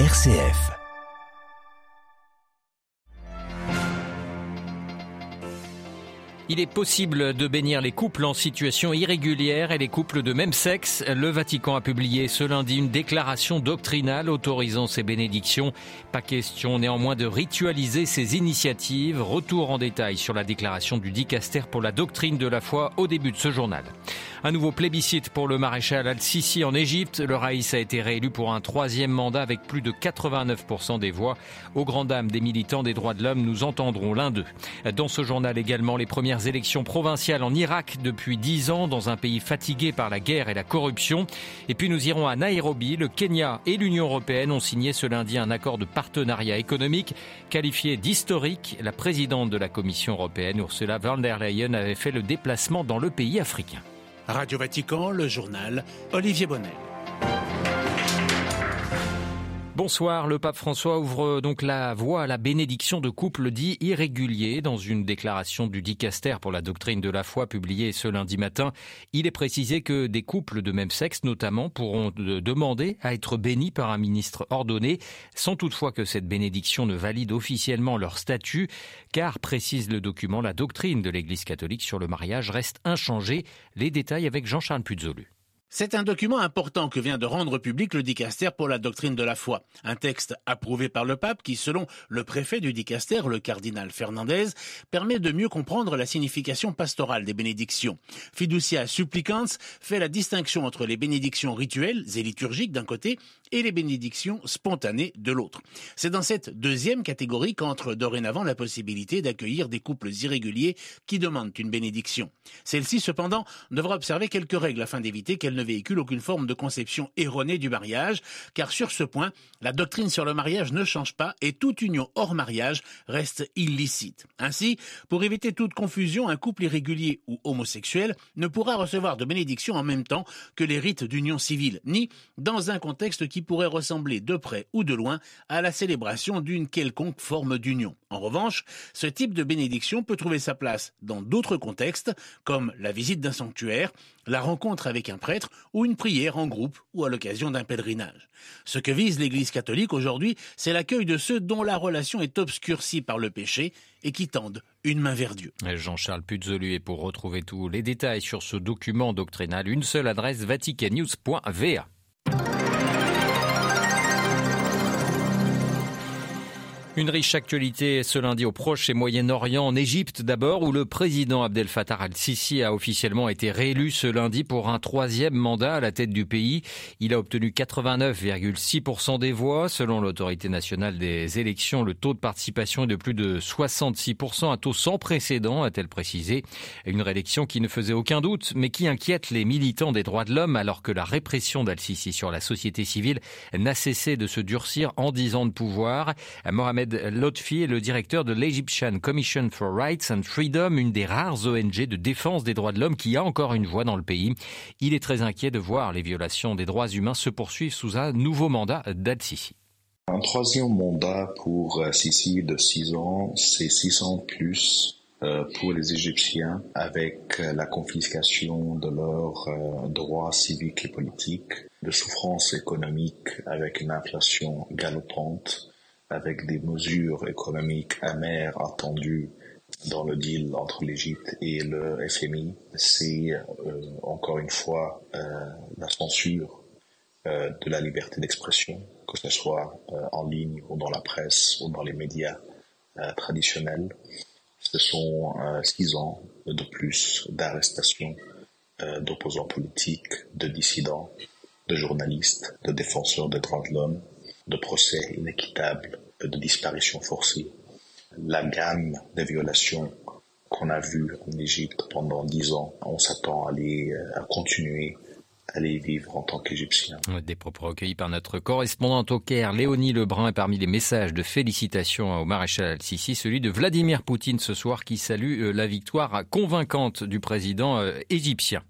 RCF. Il est possible de bénir les couples en situation irrégulière et les couples de même sexe. Le Vatican a publié ce lundi une déclaration doctrinale autorisant ces bénédictions. Pas question néanmoins de ritualiser ces initiatives. Retour en détail sur la déclaration du dicaster pour la doctrine de la foi au début de ce journal. Un nouveau plébiscite pour le maréchal Al-Sisi en Égypte. Le Raïs a été réélu pour un troisième mandat avec plus de 89% des voix. Aux grandes dames des militants des droits de l'homme, nous entendrons l'un d'eux. Dans ce journal également, les premières élections provinciales en Irak depuis dix ans dans un pays fatigué par la guerre et la corruption. Et puis nous irons à Nairobi. Le Kenya et l'Union européenne ont signé ce lundi un accord de partenariat économique qualifié d'historique. La présidente de la Commission européenne, Ursula von der Leyen, avait fait le déplacement dans le pays africain. Radio Vatican, le journal, Olivier Bonnet. Bonsoir, le pape François ouvre donc la voie à la bénédiction de couples dits irréguliers dans une déclaration du dicaster pour la doctrine de la foi publiée ce lundi matin. Il est précisé que des couples de même sexe notamment pourront demander à être bénis par un ministre ordonné sans toutefois que cette bénédiction ne valide officiellement leur statut car précise le document la doctrine de l'Église catholique sur le mariage reste inchangée. Les détails avec Jean-Charles Puzolu. C'est un document important que vient de rendre public le dicaster pour la doctrine de la foi. Un texte approuvé par le pape qui, selon le préfet du dicaster, le cardinal Fernandez, permet de mieux comprendre la signification pastorale des bénédictions. Fiducia supplicans fait la distinction entre les bénédictions rituelles et liturgiques d'un côté et les bénédictions spontanées de l'autre. C'est dans cette deuxième catégorie qu'entre dorénavant la possibilité d'accueillir des couples irréguliers qui demandent une bénédiction. Celle-ci, cependant, devra observer quelques règles afin d'éviter qu'elle ne véhicule aucune forme de conception erronée du mariage, car sur ce point, la doctrine sur le mariage ne change pas et toute union hors mariage reste illicite. Ainsi, pour éviter toute confusion, un couple irrégulier ou homosexuel ne pourra recevoir de bénédiction en même temps que les rites d'union civile, ni dans un contexte qui pourrait ressembler de près ou de loin à la célébration d'une quelconque forme d'union. En revanche, ce type de bénédiction peut trouver sa place dans d'autres contextes, comme la visite d'un sanctuaire, la rencontre avec un prêtre ou une prière en groupe ou à l'occasion d'un pèlerinage. Ce que vise l'Église catholique aujourd'hui, c'est l'accueil de ceux dont la relation est obscurcie par le péché et qui tendent une main vers Dieu. Jean-Charles Puzolu et pour retrouver tous les détails sur ce document doctrinal, une seule adresse vaticannews.va. Une riche actualité ce lundi au Proche et Moyen-Orient, en Égypte d'abord, où le président Abdel Fattah al-Sisi a officiellement été réélu ce lundi pour un troisième mandat à la tête du pays. Il a obtenu 89,6% des voix. Selon l'autorité nationale des élections, le taux de participation est de plus de 66%, un taux sans précédent, a-t-elle précisé. Une réélection qui ne faisait aucun doute, mais qui inquiète les militants des droits de l'homme alors que la répression d'al-Sisi sur la société civile n'a cessé de se durcir en dix ans de pouvoir. Mohamed Mohamed Lotfi est le directeur de l'Egyptian Commission for Rights and Freedom, une des rares ONG de défense des droits de l'homme qui a encore une voix dans le pays. Il est très inquiet de voir les violations des droits humains se poursuivre sous un nouveau mandat d'Al-Sisi. Un troisième mandat pour euh, Sisi de six ans, c'est six ans plus euh, pour les Égyptiens avec euh, la confiscation de leurs droits civiques et politiques, de souffrances économiques avec une inflation galopante, avec des mesures économiques amères attendues dans le deal entre l'Égypte et le FMI, c'est euh, encore une fois euh, la censure euh, de la liberté d'expression, que ce soit en ligne ou dans la presse ou dans les médias traditionnels. Ce sont six ans de plus d'arrestations d'opposants politiques, de dissidents, de journalistes, de défenseurs des droits de l'homme, de procès inéquitables, de disparitions forcées. La gamme de violations qu'on a vues en Égypte pendant dix ans, on s'attend à, les, à continuer aller vivre en tant qu'Égyptien. Des propos recueillis par notre correspondante au Caire, Léonie Lebrun, et parmi les messages de félicitations au maréchal al-Sisi, celui de Vladimir Poutine ce soir qui salue euh, la victoire convaincante du président euh, égyptien.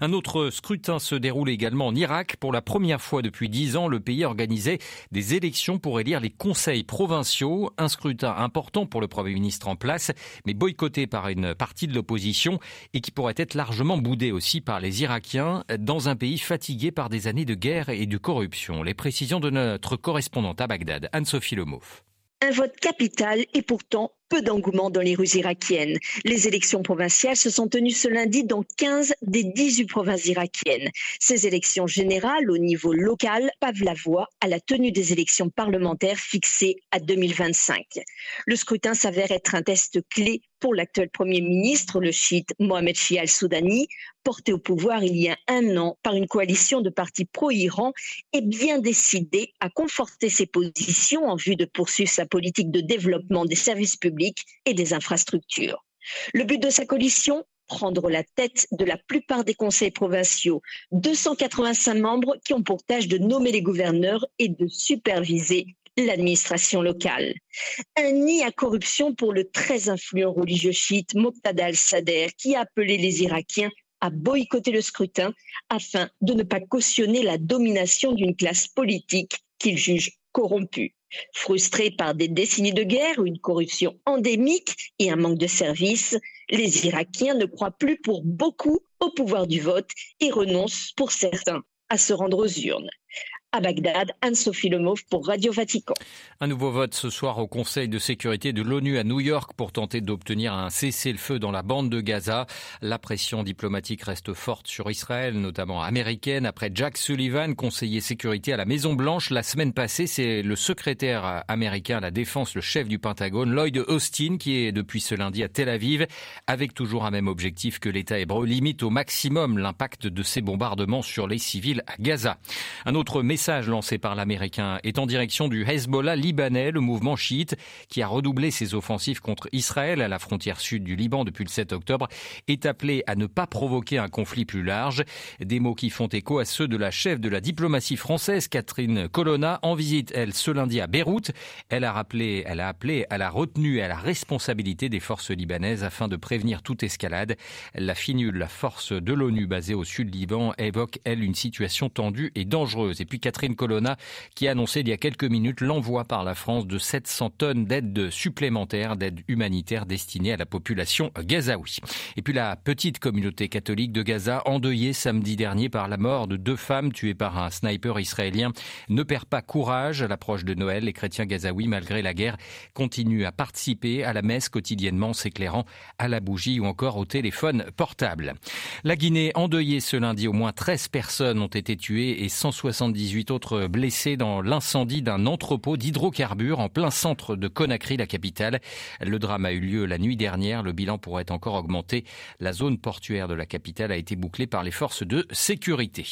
Un autre scrutin se déroule également en Irak. Pour la première fois depuis dix ans, le pays organisait des élections pour élire les conseils provinciaux. Un scrutin important pour le Premier ministre en place, mais boycotté par une partie de l'opposition et qui pourrait être largement boudé aussi par les Irakiens dans un un pays fatigué par des années de guerre et de corruption. Les précisions de notre correspondante à Bagdad, Anne-Sophie Lemoff. Un vote capital et pourtant peu d'engouement dans les rues irakiennes. Les élections provinciales se sont tenues ce lundi dans 15 des 18 provinces irakiennes. Ces élections générales au niveau local pavent la voie à la tenue des élections parlementaires fixées à 2025. Le scrutin s'avère être un test clé pour l'actuel Premier ministre, le chiite Mohamed Shia al-Soudani, porté au pouvoir il y a un an par une coalition de partis pro-Iran, est bien décidé à conforter ses positions en vue de poursuivre sa politique de développement des services publics et des infrastructures. Le but de sa coalition prendre la tête de la plupart des conseils provinciaux, 285 membres qui ont pour tâche de nommer les gouverneurs et de superviser l'administration locale. Un nid à corruption pour le très influent religieux chiite Moqtada al-Sadr qui a appelé les Irakiens à boycotter le scrutin afin de ne pas cautionner la domination d'une classe politique qu'il juge corrompue. Frustrés par des décennies de guerre, une corruption endémique et un manque de services, les Irakiens ne croient plus pour beaucoup au pouvoir du vote et renoncent pour certains à se rendre aux urnes à Bagdad. Anne-Sophie Lemauve pour Radio Vatican. Un nouveau vote ce soir au Conseil de sécurité de l'ONU à New York pour tenter d'obtenir un cessez-le-feu dans la bande de Gaza. La pression diplomatique reste forte sur Israël, notamment américaine. Après Jack Sullivan, conseiller sécurité à la Maison Blanche, la semaine passée, c'est le secrétaire américain à la défense, le chef du Pentagone, Lloyd Austin, qui est depuis ce lundi à Tel Aviv, avec toujours un même objectif que l'État hébreu limite au maximum l'impact de ces bombardements sur les civils à Gaza. Un autre message message lancé par l'Américain est en direction du Hezbollah libanais, le mouvement chiite, qui a redoublé ses offensives contre Israël à la frontière sud du Liban depuis le 7 octobre, est appelé à ne pas provoquer un conflit plus large. Des mots qui font écho à ceux de la chef de la diplomatie française, Catherine Colonna, en visite, elle, ce lundi à Beyrouth. Elle a rappelé, elle a appelé à la retenue et à la responsabilité des forces libanaises afin de prévenir toute escalade. La FINUL, la force de l'ONU basée au sud Liban, évoque, elle, une situation tendue et dangereuse. Et puis Colonna, qui a annoncé il y a quelques minutes l'envoi par la France de 700 tonnes d'aide supplémentaire, d'aide humanitaire destinée à la population gazaoui. Et puis la petite communauté catholique de Gaza, endeuillée samedi dernier par la mort de deux femmes tuées par un sniper israélien, ne perd pas courage à l'approche de Noël. Les chrétiens gazaouis, malgré la guerre, continuent à participer à la messe quotidiennement, s'éclairant à la bougie ou encore au téléphone portable. La Guinée, endeuillée ce lundi, au moins 13 personnes ont été tuées et 178 autres blessés dans l'incendie d'un entrepôt d'hydrocarbures en plein centre de Conakry, la capitale. Le drame a eu lieu la nuit dernière. Le bilan pourrait encore augmenter. La zone portuaire de la capitale a été bouclée par les forces de sécurité.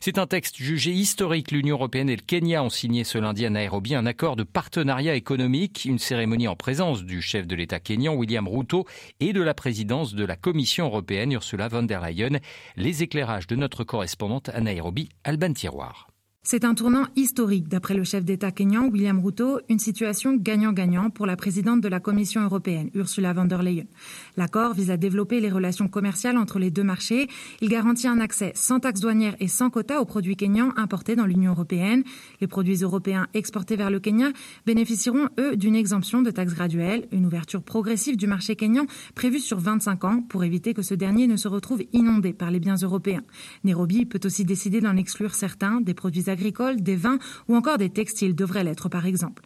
C'est un texte jugé historique. L'Union européenne et le Kenya ont signé ce lundi à Nairobi un accord de partenariat économique, une cérémonie en présence du chef de l'État kényan, William Ruto, et de la présidence de la Commission européenne, Ursula von der Leyen. Les éclairages de notre correspondante à Nairobi, Alban Tiroir. C'est un tournant historique, d'après le chef d'État kényan William Ruto, une situation gagnant-gagnant pour la présidente de la Commission européenne, Ursula von der Leyen. L'accord vise à développer les relations commerciales entre les deux marchés. Il garantit un accès sans taxes douanières et sans quotas aux produits kenyans importés dans l'Union européenne. Les produits européens exportés vers le Kenya bénéficieront, eux, d'une exemption de taxes graduelles, une ouverture progressive du marché kényan prévue sur 25 ans pour éviter que ce dernier ne se retrouve inondé par les biens européens. Nairobi peut aussi décider d'en exclure certains des produits agricoles, des vins ou encore des textiles devraient l'être par exemple.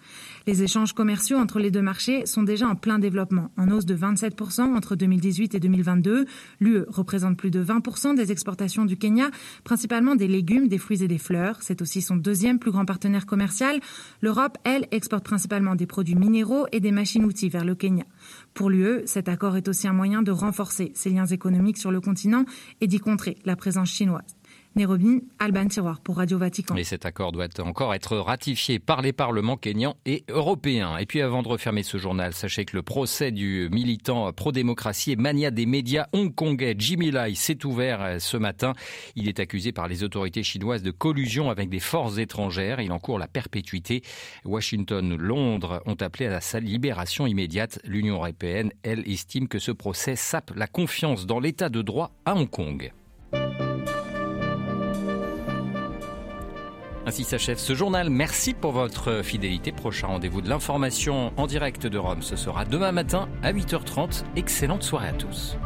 Les échanges commerciaux entre les deux marchés sont déjà en plein développement, en hausse de 27% entre 2018 et 2022. L'UE représente plus de 20% des exportations du Kenya, principalement des légumes, des fruits et des fleurs. C'est aussi son deuxième plus grand partenaire commercial. L'Europe, elle, exporte principalement des produits minéraux et des machines-outils vers le Kenya. Pour l'UE, cet accord est aussi un moyen de renforcer ses liens économiques sur le continent et d'y contrer la présence chinoise. Nairobi, Alban Tiroir pour Radio Vatican. Et cet accord doit encore être ratifié par les parlements kenyans et européens. Et puis avant de refermer ce journal, sachez que le procès du militant pro-démocratie et mania des médias hongkongais Jimmy Lai s'est ouvert ce matin. Il est accusé par les autorités chinoises de collusion avec des forces étrangères. Il encourt la perpétuité. Washington, Londres ont appelé à sa libération immédiate. L'Union européenne, elle, estime que ce procès sape la confiance dans l'état de droit à Hong Kong. Ainsi s'achève ce journal. Merci pour votre fidélité. Prochain rendez-vous de l'information en direct de Rome, ce sera demain matin à 8h30. Excellente soirée à tous.